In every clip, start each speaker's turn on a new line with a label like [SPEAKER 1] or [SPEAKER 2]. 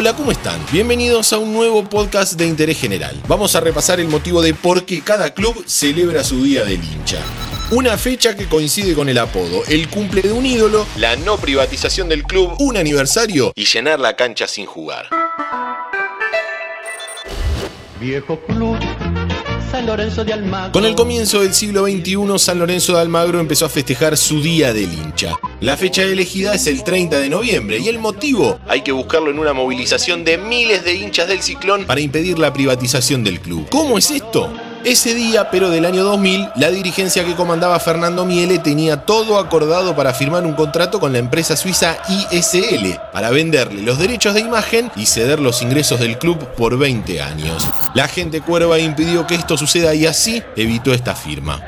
[SPEAKER 1] Hola, ¿cómo están? Bienvenidos a un nuevo podcast de interés general. Vamos a repasar el motivo de por qué cada club celebra su Día del Hincha. Una fecha que coincide con el apodo, el cumple de un ídolo, la no privatización del club, un aniversario y llenar la cancha sin jugar.
[SPEAKER 2] Viejo club, San Lorenzo de Almagro.
[SPEAKER 1] Con el comienzo del siglo XXI, San Lorenzo de Almagro empezó a festejar su Día del Hincha. La fecha elegida es el 30 de noviembre y el motivo hay que buscarlo en una movilización de miles de hinchas del ciclón para impedir la privatización del club. ¿Cómo es esto? Ese día, pero del año 2000, la dirigencia que comandaba Fernando Miele tenía todo acordado para firmar un contrato con la empresa suiza ISL para venderle los derechos de imagen y ceder los ingresos del club por 20 años. La gente cuerva impidió que esto suceda y así evitó esta firma.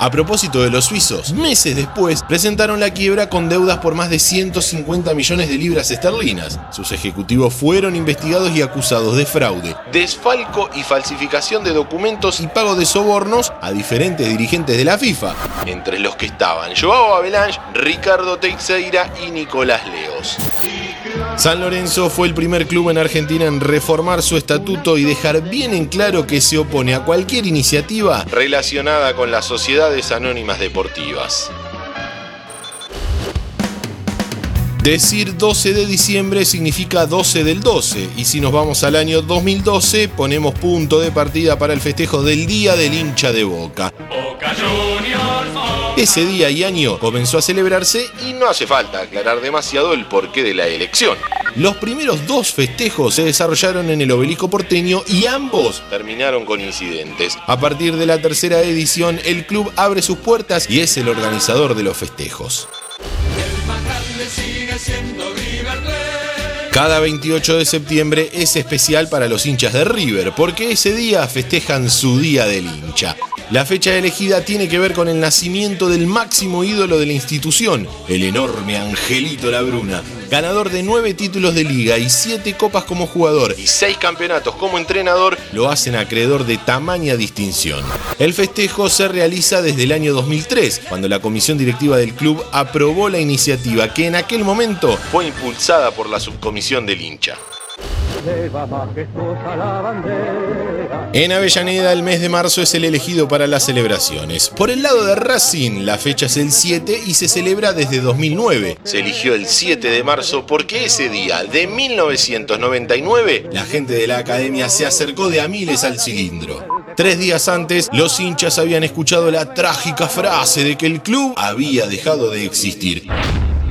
[SPEAKER 1] A propósito de los suizos, meses después presentaron la quiebra con deudas por más de 150 millones de libras esterlinas. Sus ejecutivos fueron investigados y acusados de fraude, desfalco y falsificación de documentos y pago de sobornos a diferentes dirigentes de la FIFA, entre los que estaban Joao Avalanche, Ricardo Teixeira y Nicolás Leos. San Lorenzo fue el primer club en Argentina en reformar su estatuto y dejar bien en claro que se opone a cualquier iniciativa relacionada con las sociedades anónimas deportivas. Decir 12 de diciembre significa 12 del 12 y si nos vamos al año 2012 ponemos punto de partida para el festejo del Día del hincha de Boca. Ese día y año comenzó a celebrarse y no hace falta aclarar demasiado el porqué de la elección. Los primeros dos festejos se desarrollaron en el obelisco porteño y ambos terminaron con incidentes. A partir de la tercera edición, el club abre sus puertas y es el organizador de los festejos. Cada 28 de septiembre es especial para los hinchas de River, porque ese día festejan su Día del Hincha. La fecha elegida tiene que ver con el nacimiento del máximo ídolo de la institución, el enorme Angelito Labruna, ganador de nueve títulos de liga y siete copas como jugador y seis campeonatos como entrenador, lo hacen acreedor de tamaña distinción. El festejo se realiza desde el año 2003, cuando la comisión directiva del club aprobó la iniciativa que en aquel momento fue impulsada por la subcomisión del hincha. En Avellaneda el mes de marzo es el elegido para las celebraciones. Por el lado de Racing, la fecha es el 7 y se celebra desde 2009. Se eligió el 7 de marzo porque ese día de 1999 la gente de la academia se acercó de a miles al cilindro. Tres días antes, los hinchas habían escuchado la trágica frase de que el club había dejado de existir.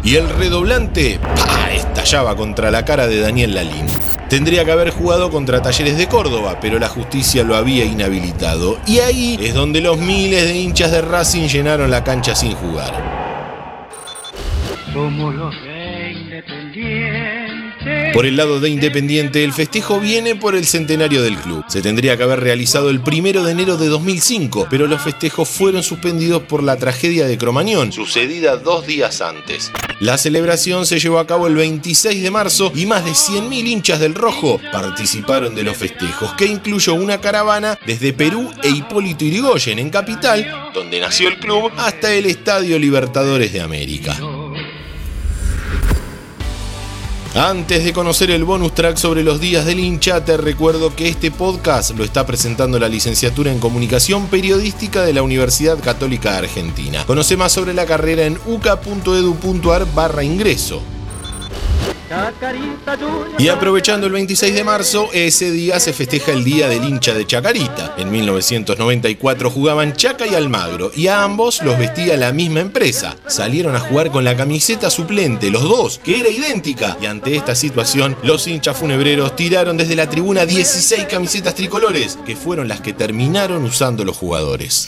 [SPEAKER 1] Y el redoblante ¡pah! estallaba contra la cara de Daniel Lalín. Tendría que haber jugado contra Talleres de Córdoba, pero la justicia lo había inhabilitado. Y ahí es donde los miles de hinchas de Racing llenaron la cancha sin jugar.
[SPEAKER 2] Somos los de Independiente.
[SPEAKER 1] Por el lado de Independiente, el festejo viene por el centenario del club. Se tendría que haber realizado el primero de enero de 2005, pero los festejos fueron suspendidos por la tragedia de Cromañón, sucedida dos días antes. La celebración se llevó a cabo el 26 de marzo y más de 100.000 hinchas del Rojo participaron de los festejos, que incluyó una caravana desde Perú e Hipólito Yrigoyen en Capital, donde nació el club, hasta el Estadio Libertadores de América. Antes de conocer el bonus track sobre los días del hincha, te recuerdo que este podcast lo está presentando la licenciatura en Comunicación Periodística de la Universidad Católica Argentina. Conoce más sobre la carrera en uca.edu.ar barra ingreso. Y aprovechando el 26 de marzo, ese día se festeja el Día del hincha de Chacarita. En 1994 jugaban Chaca y Almagro y a ambos los vestía la misma empresa. Salieron a jugar con la camiseta suplente, los dos, que era idéntica. Y ante esta situación, los hinchas funebreros tiraron desde la tribuna 16 camisetas tricolores, que fueron las que terminaron usando los jugadores.